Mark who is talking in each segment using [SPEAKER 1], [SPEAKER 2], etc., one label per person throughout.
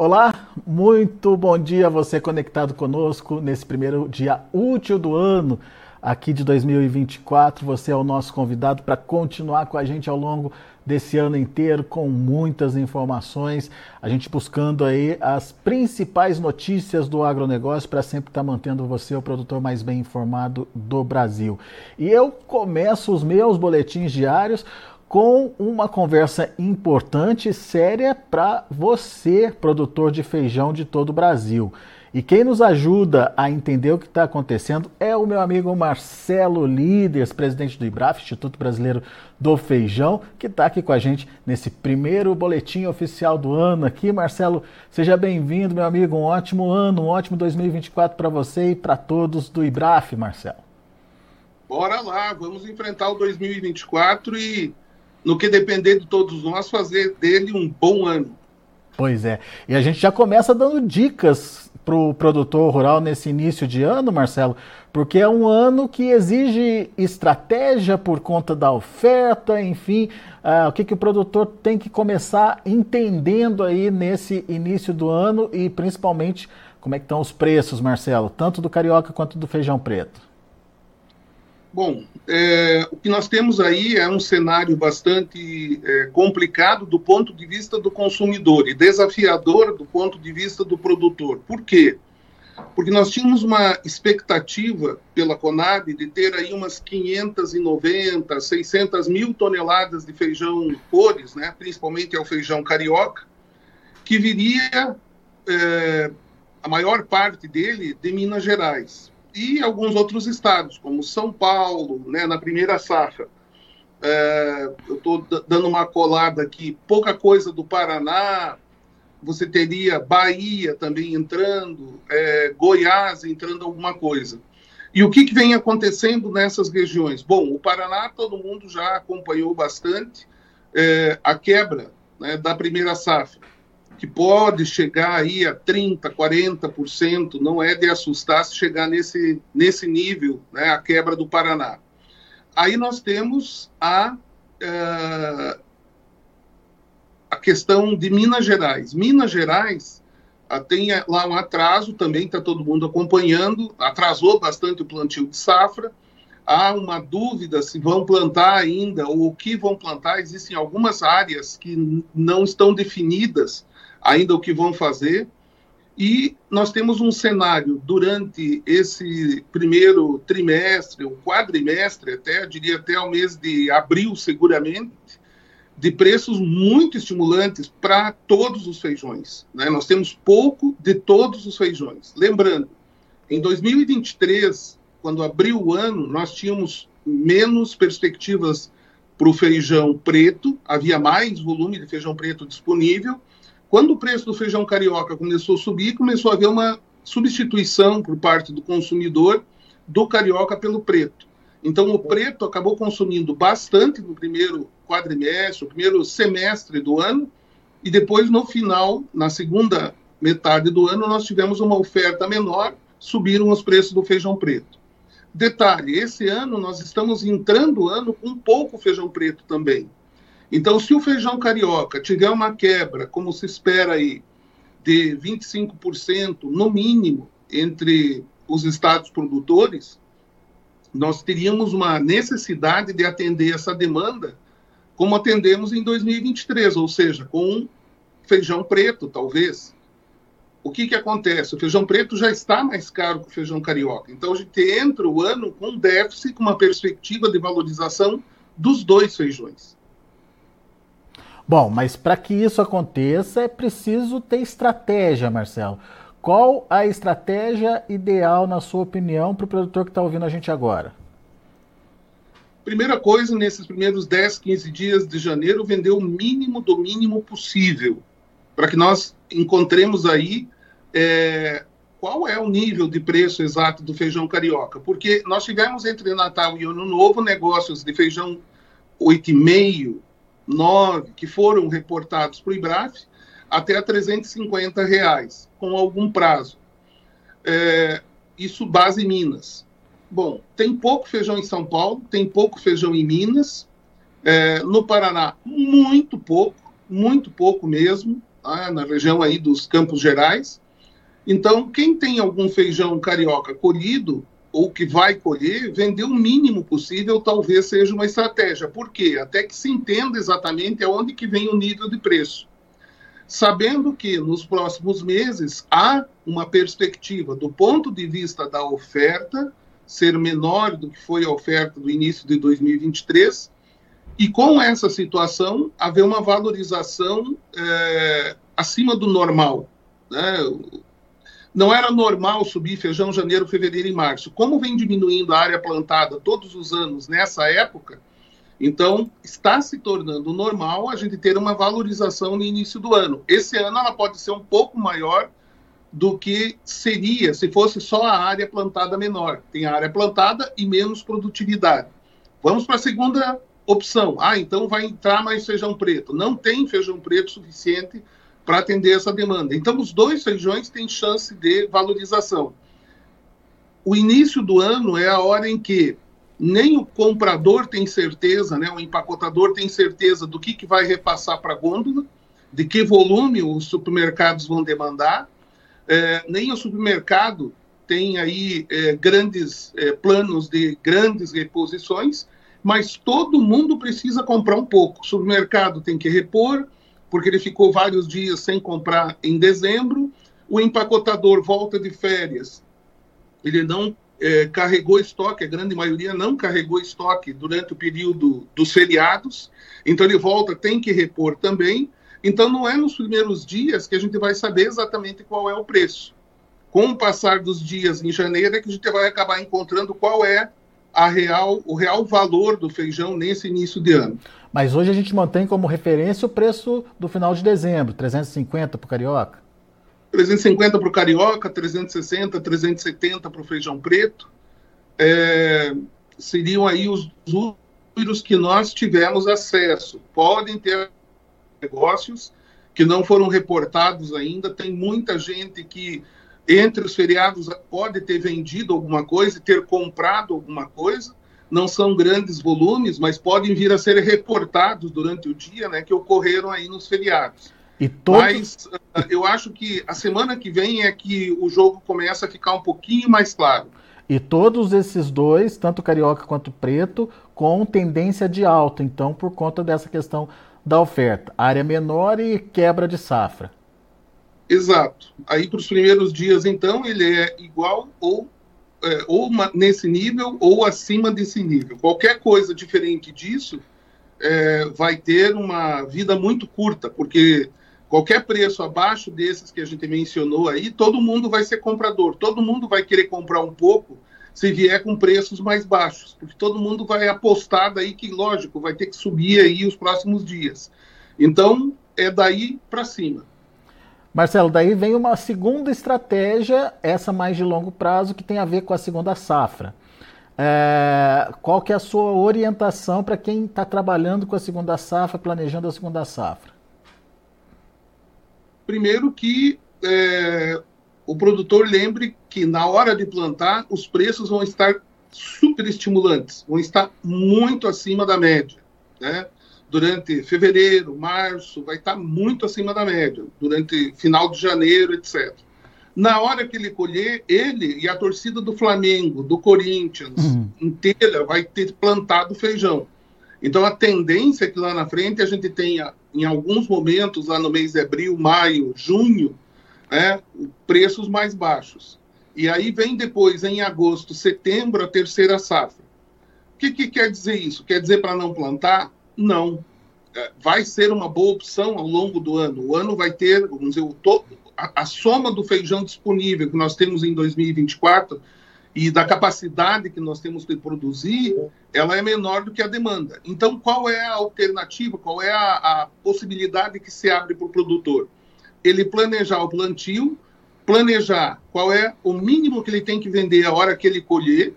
[SPEAKER 1] Olá, muito bom dia você conectado conosco nesse primeiro dia útil do ano aqui de 2024. Você é o nosso convidado para continuar com a gente ao longo desse ano inteiro com muitas informações, a gente buscando aí as principais notícias do agronegócio para sempre estar tá mantendo você o produtor mais bem informado do Brasil. E eu começo os meus boletins diários com uma conversa importante e séria para você, produtor de feijão de todo o Brasil. E quem nos ajuda a entender o que está acontecendo é o meu amigo Marcelo Líderes, presidente do IBRAF, Instituto Brasileiro do Feijão, que está aqui com a gente nesse primeiro boletim oficial do ano aqui. Marcelo, seja bem-vindo, meu amigo. Um ótimo ano, um ótimo 2024 para você e para todos do IBRAF, Marcelo.
[SPEAKER 2] Bora lá, vamos enfrentar o 2024 e no que depender de todos nós, fazer dele um bom ano.
[SPEAKER 1] Pois é. E a gente já começa dando dicas para o produtor rural nesse início de ano, Marcelo, porque é um ano que exige estratégia por conta da oferta, enfim, uh, o que, que o produtor tem que começar entendendo aí nesse início do ano e principalmente como é que estão os preços, Marcelo, tanto do carioca quanto do feijão preto.
[SPEAKER 2] Bom, é, o que nós temos aí é um cenário bastante é, complicado do ponto de vista do consumidor e desafiador do ponto de vista do produtor. Por quê? Porque nós tínhamos uma expectativa pela Conab de ter aí umas 590, 600 mil toneladas de feijão cores, né, principalmente é o feijão carioca, que viria é, a maior parte dele de Minas Gerais e alguns outros estados, como São Paulo, né, na primeira safra. É, eu estou dando uma colada aqui, pouca coisa do Paraná, você teria Bahia também entrando, é, Goiás entrando alguma coisa. E o que, que, vem acontecendo nessas regiões? Bom, o Paraná todo mundo já acompanhou bastante é, a quebra né, da primeira safra que pode chegar aí a 30%, 40%, não é de assustar se chegar nesse, nesse nível, né, a quebra do Paraná. Aí nós temos a, uh, a questão de Minas Gerais. Minas Gerais uh, tem lá um atraso, também está todo mundo acompanhando, atrasou bastante o plantio de safra, há uma dúvida se vão plantar ainda ou o que vão plantar. Existem algumas áreas que não estão definidas ainda o que vão fazer. E nós temos um cenário durante esse primeiro trimestre, o quadrimestre, até, diria até o mês de abril, seguramente, de preços muito estimulantes para todos os feijões. Né? Nós temos pouco de todos os feijões. Lembrando, em 2023, quando abriu o ano, nós tínhamos menos perspectivas para o feijão preto, havia mais volume de feijão preto disponível, quando o preço do feijão carioca começou a subir, começou a haver uma substituição por parte do consumidor do carioca pelo preto. Então, o preto acabou consumindo bastante no primeiro quadrimestre, o primeiro semestre do ano, e depois, no final, na segunda metade do ano, nós tivemos uma oferta menor, subiram os preços do feijão preto. Detalhe: esse ano nós estamos entrando o ano com pouco feijão preto também. Então, se o feijão carioca tiver uma quebra, como se espera aí, de 25% no mínimo entre os estados produtores, nós teríamos uma necessidade de atender essa demanda como atendemos em 2023, ou seja, com feijão preto, talvez. O que, que acontece? O feijão preto já está mais caro que o feijão carioca. Então, a gente entra o ano com um déficit, com uma perspectiva de valorização dos dois feijões.
[SPEAKER 1] Bom, mas para que isso aconteça é preciso ter estratégia, Marcelo. Qual a estratégia ideal, na sua opinião, para o produtor que está ouvindo a gente agora?
[SPEAKER 2] Primeira coisa, nesses primeiros 10, 15 dias de janeiro, vender o mínimo do mínimo possível, para que nós encontremos aí é, qual é o nível de preço exato do feijão carioca. Porque nós tivemos entre Natal e Ano Novo negócios de feijão 8,5, nove que foram reportados para o IBRAF até a 350 reais, com algum prazo. É, isso base em Minas. Bom, tem pouco feijão em São Paulo, tem pouco feijão em Minas. É, no Paraná, muito pouco, muito pouco mesmo. ah, na região aí dos Campos Gerais. Então, quem tem algum feijão carioca colhido, ou que vai colher, vender o mínimo possível talvez seja uma estratégia. Por quê? Até que se entenda exatamente aonde que vem o nível de preço. Sabendo que nos próximos meses há uma perspectiva do ponto de vista da oferta ser menor do que foi a oferta do início de 2023, e com essa situação haver uma valorização é, acima do normal. Né? Não era normal subir feijão janeiro, fevereiro e março. Como vem diminuindo a área plantada todos os anos nessa época, então está se tornando normal a gente ter uma valorização no início do ano. Esse ano ela pode ser um pouco maior do que seria se fosse só a área plantada menor. Tem a área plantada e menos produtividade. Vamos para a segunda opção. Ah, então vai entrar mais feijão preto. Não tem feijão preto suficiente para atender essa demanda. Então, os dois feijões têm chance de valorização. O início do ano é a hora em que nem o comprador tem certeza, né, o empacotador tem certeza do que, que vai repassar para a gôndola, de que volume os supermercados vão demandar, é, nem o supermercado tem aí é, grandes é, planos de grandes reposições, mas todo mundo precisa comprar um pouco. O supermercado tem que repor, porque ele ficou vários dias sem comprar em dezembro. O empacotador volta de férias, ele não é, carregou estoque, a grande maioria não carregou estoque durante o período dos feriados, então ele volta, tem que repor também. Então não é nos primeiros dias que a gente vai saber exatamente qual é o preço. Com o passar dos dias em janeiro é que a gente vai acabar encontrando qual é a real, o real valor do feijão nesse início de ano.
[SPEAKER 1] Mas hoje a gente mantém como referência o preço do final de dezembro, 350 para o carioca?
[SPEAKER 2] 350 para o carioca, 360, 370 para o feijão preto. É, seriam aí os números que nós tivemos acesso. Podem ter negócios que não foram reportados ainda. Tem muita gente que, entre os feriados, pode ter vendido alguma coisa, ter comprado alguma coisa não são grandes volumes, mas podem vir a ser reportados durante o dia, né, que ocorreram aí nos feriados. E todos... Mas uh, eu acho que a semana que vem é que o jogo começa a ficar um pouquinho mais claro.
[SPEAKER 1] E todos esses dois, tanto carioca quanto preto, com tendência de alta, então, por conta dessa questão da oferta. Área menor e quebra de safra.
[SPEAKER 2] Exato. Aí, para os primeiros dias, então, ele é igual ou é, ou nesse nível ou acima desse nível. Qualquer coisa diferente disso é, vai ter uma vida muito curta, porque qualquer preço abaixo desses que a gente mencionou aí, todo mundo vai ser comprador, todo mundo vai querer comprar um pouco se vier com preços mais baixos, porque todo mundo vai apostar daí que, lógico, vai ter que subir aí os próximos dias. Então, é daí para cima.
[SPEAKER 1] Marcelo, daí vem uma segunda estratégia, essa mais de longo prazo, que tem a ver com a segunda safra. É, qual que é a sua orientação para quem está trabalhando com a segunda safra, planejando a segunda safra?
[SPEAKER 2] Primeiro que é, o produtor lembre que na hora de plantar os preços vão estar super estimulantes, vão estar muito acima da média. Né? Durante fevereiro, março, vai estar muito acima da média, durante final de janeiro, etc. Na hora que ele colher, ele e a torcida do Flamengo, do Corinthians, uhum. inteira, vai ter plantado feijão. Então a tendência é que lá na frente a gente tenha, em alguns momentos, lá no mês de abril, maio, junho, é, preços mais baixos. E aí vem depois, em agosto, setembro, a terceira safra. O que, que quer dizer isso? Quer dizer para não plantar? Não. É, vai ser uma boa opção ao longo do ano. O ano vai ter, vamos dizer, to, a, a soma do feijão disponível que nós temos em 2024 e da capacidade que nós temos de produzir, ela é menor do que a demanda. Então, qual é a alternativa, qual é a, a possibilidade que se abre para o produtor? Ele planejar o plantio, planejar qual é o mínimo que ele tem que vender a hora que ele colher,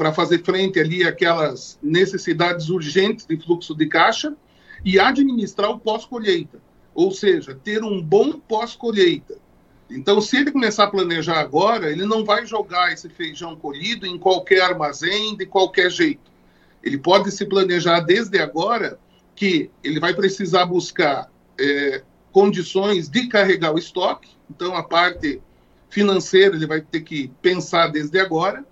[SPEAKER 2] para fazer frente ali àquelas necessidades urgentes de fluxo de caixa e administrar o pós-colheita, ou seja, ter um bom pós-colheita. Então, se ele começar a planejar agora, ele não vai jogar esse feijão colhido em qualquer armazém, de qualquer jeito. Ele pode se planejar desde agora que ele vai precisar buscar é, condições de carregar o estoque, então a parte financeira ele vai ter que pensar desde agora,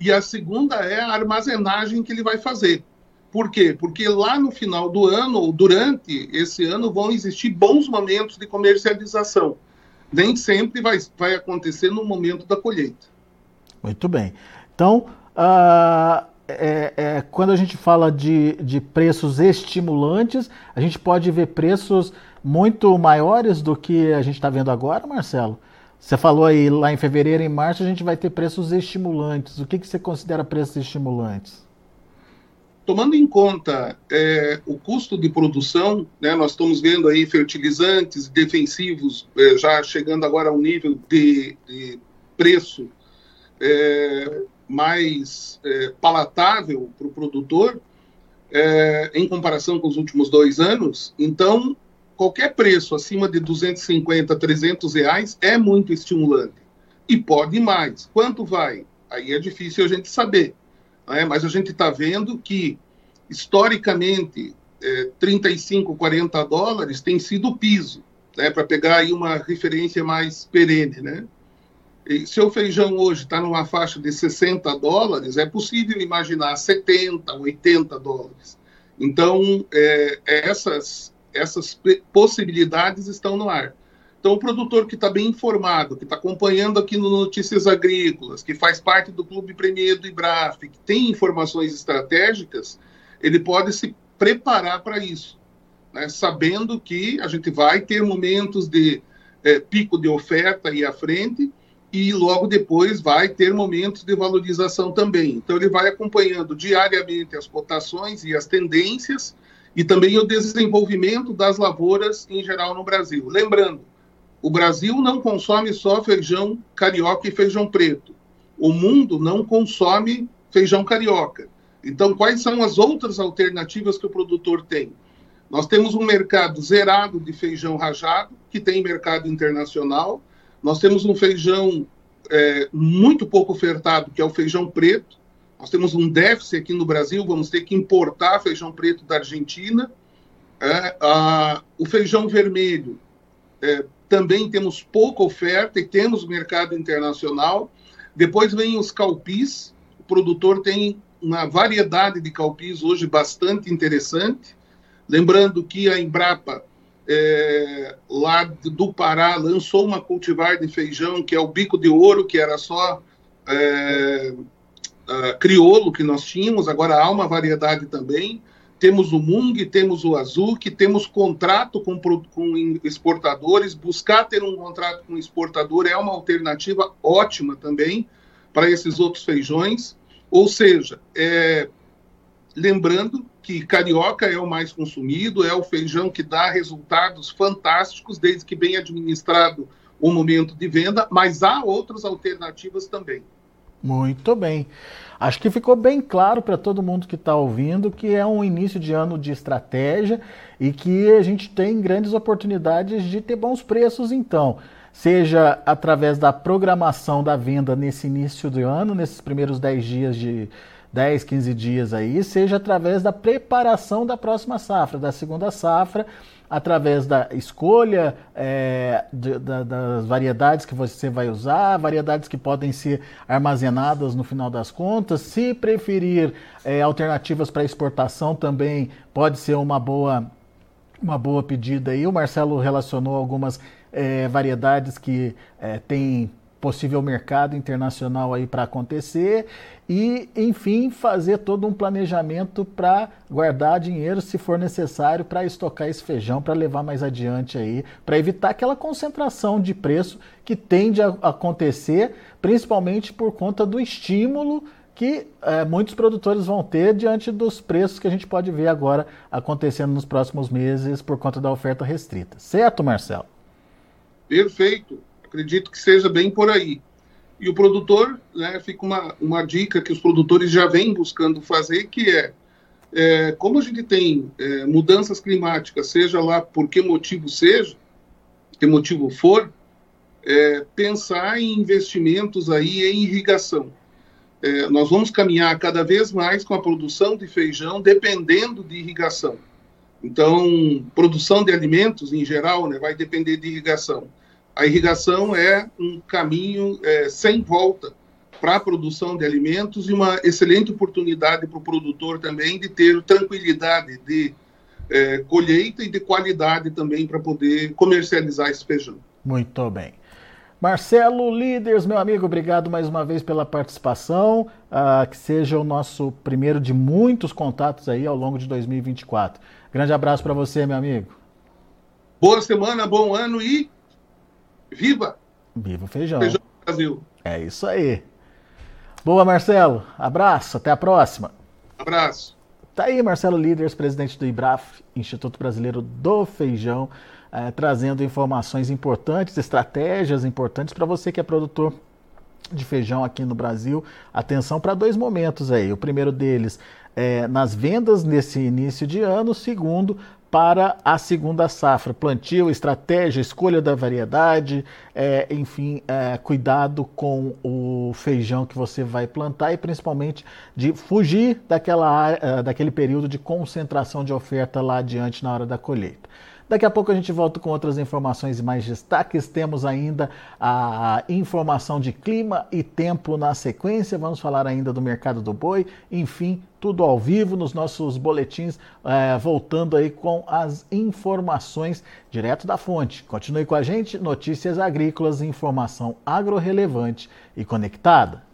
[SPEAKER 2] e a segunda é a armazenagem que ele vai fazer. Por quê? Porque lá no final do ano, ou durante esse ano, vão existir bons momentos de comercialização. Nem sempre vai, vai acontecer no momento da colheita.
[SPEAKER 1] Muito bem. Então, uh, é, é, quando a gente fala de, de preços estimulantes, a gente pode ver preços muito maiores do que a gente está vendo agora, Marcelo? Você falou aí lá em fevereiro e março a gente vai ter preços estimulantes. O que, que você considera preços estimulantes?
[SPEAKER 2] Tomando em conta é, o custo de produção, né, nós estamos vendo aí fertilizantes defensivos é, já chegando agora a um nível de, de preço é, mais é, palatável para o produtor é, em comparação com os últimos dois anos. Então, qualquer preço acima de 250, 300 reais é muito estimulante. E pode mais. Quanto vai? Aí é difícil a gente saber. Né? Mas a gente está vendo que, historicamente, é, 35, 40 dólares tem sido o piso, né? para pegar aí uma referência mais perene. Né? E se o feijão hoje está numa faixa de 60 dólares, é possível imaginar 70, 80 dólares. Então, é, essas essas possibilidades estão no ar. Então, o produtor que está bem informado, que está acompanhando aqui no Notícias Agrícolas, que faz parte do Clube Premier do IBRAF, que tem informações estratégicas, ele pode se preparar para isso, né? sabendo que a gente vai ter momentos de é, pico de oferta aí à frente e logo depois vai ter momentos de valorização também. Então, ele vai acompanhando diariamente as cotações e as tendências e também o desenvolvimento das lavouras em geral no Brasil. Lembrando, o Brasil não consome só feijão carioca e feijão preto. O mundo não consome feijão carioca. Então, quais são as outras alternativas que o produtor tem? Nós temos um mercado zerado de feijão rajado, que tem mercado internacional. Nós temos um feijão é, muito pouco ofertado, que é o feijão preto, nós temos um déficit aqui no Brasil, vamos ter que importar feijão preto da Argentina. É, a, o feijão vermelho é, também temos pouca oferta e temos mercado internacional. Depois vem os calpis. O produtor tem uma variedade de calpis hoje bastante interessante. Lembrando que a Embrapa, é, lá do Pará, lançou uma cultivar de feijão que é o bico de ouro, que era só é, uh, que nós tínhamos, agora há uma variedade também. Temos o Mung, temos o que temos contrato com, com exportadores. Buscar ter um contrato com exportador é uma alternativa ótima também para esses outros feijões. Ou seja, é, lembrando que carioca é o mais consumido, é o feijão que dá resultados fantásticos, desde que bem administrado o momento de venda, mas há outras alternativas também.
[SPEAKER 1] Muito bem. Acho que ficou bem claro para todo mundo que está ouvindo que é um início de ano de estratégia e que a gente tem grandes oportunidades de ter bons preços, então. Seja através da programação da venda nesse início do ano, nesses primeiros 10 dias de 10, 15 dias aí, seja através da preparação da próxima safra, da segunda safra, através da escolha é, de, da, das variedades que você vai usar, variedades que podem ser armazenadas no final das contas. Se preferir é, alternativas para exportação, também pode ser uma boa, uma boa pedida aí. O Marcelo relacionou algumas é, variedades que é, têm possível mercado internacional aí para acontecer e, enfim, fazer todo um planejamento para guardar dinheiro se for necessário para estocar esse feijão para levar mais adiante aí, para evitar aquela concentração de preço que tende a acontecer, principalmente por conta do estímulo que é, muitos produtores vão ter diante dos preços que a gente pode ver agora acontecendo nos próximos meses por conta da oferta restrita. Certo, Marcelo?
[SPEAKER 2] Perfeito. Acredito que seja bem por aí. E o produtor, né, fica uma, uma dica que os produtores já vêm buscando fazer, que é, é como a gente tem é, mudanças climáticas, seja lá por que motivo seja, que motivo for, é, pensar em investimentos aí em irrigação. É, nós vamos caminhar cada vez mais com a produção de feijão dependendo de irrigação. Então, produção de alimentos, em geral, né, vai depender de irrigação. A irrigação é um caminho é, sem volta para a produção de alimentos e uma excelente oportunidade para o produtor também de ter tranquilidade de é, colheita e de qualidade também para poder comercializar esse feijão.
[SPEAKER 1] Muito bem. Marcelo Líderes, meu amigo, obrigado mais uma vez pela participação. Uh, que seja o nosso primeiro de muitos contatos aí ao longo de 2024. Grande abraço para você, meu amigo.
[SPEAKER 2] Boa semana, bom ano e viva!
[SPEAKER 1] Viva o feijão.
[SPEAKER 2] Feijão Brasil.
[SPEAKER 1] É isso aí. Boa, Marcelo. Abraço, até a próxima.
[SPEAKER 2] Abraço.
[SPEAKER 1] Tá aí, Marcelo Líderes, presidente do IBRAF, Instituto Brasileiro do Feijão, eh, trazendo informações importantes, estratégias importantes para você que é produtor de feijão aqui no Brasil. Atenção para dois momentos aí. O primeiro deles é nas vendas nesse início de ano, segundo para a segunda safra. Plantio, estratégia, escolha da variedade, é, enfim, é, cuidado com o feijão que você vai plantar e principalmente de fugir daquela, é, daquele período de concentração de oferta lá adiante na hora da colheita. Daqui a pouco a gente volta com outras informações e mais destaques. Temos ainda a informação de clima e tempo na sequência. Vamos falar ainda do mercado do boi. Enfim, tudo ao vivo nos nossos boletins, é, voltando aí com as informações direto da fonte. Continue com a gente, notícias agrícolas, informação agro-relevante e conectada.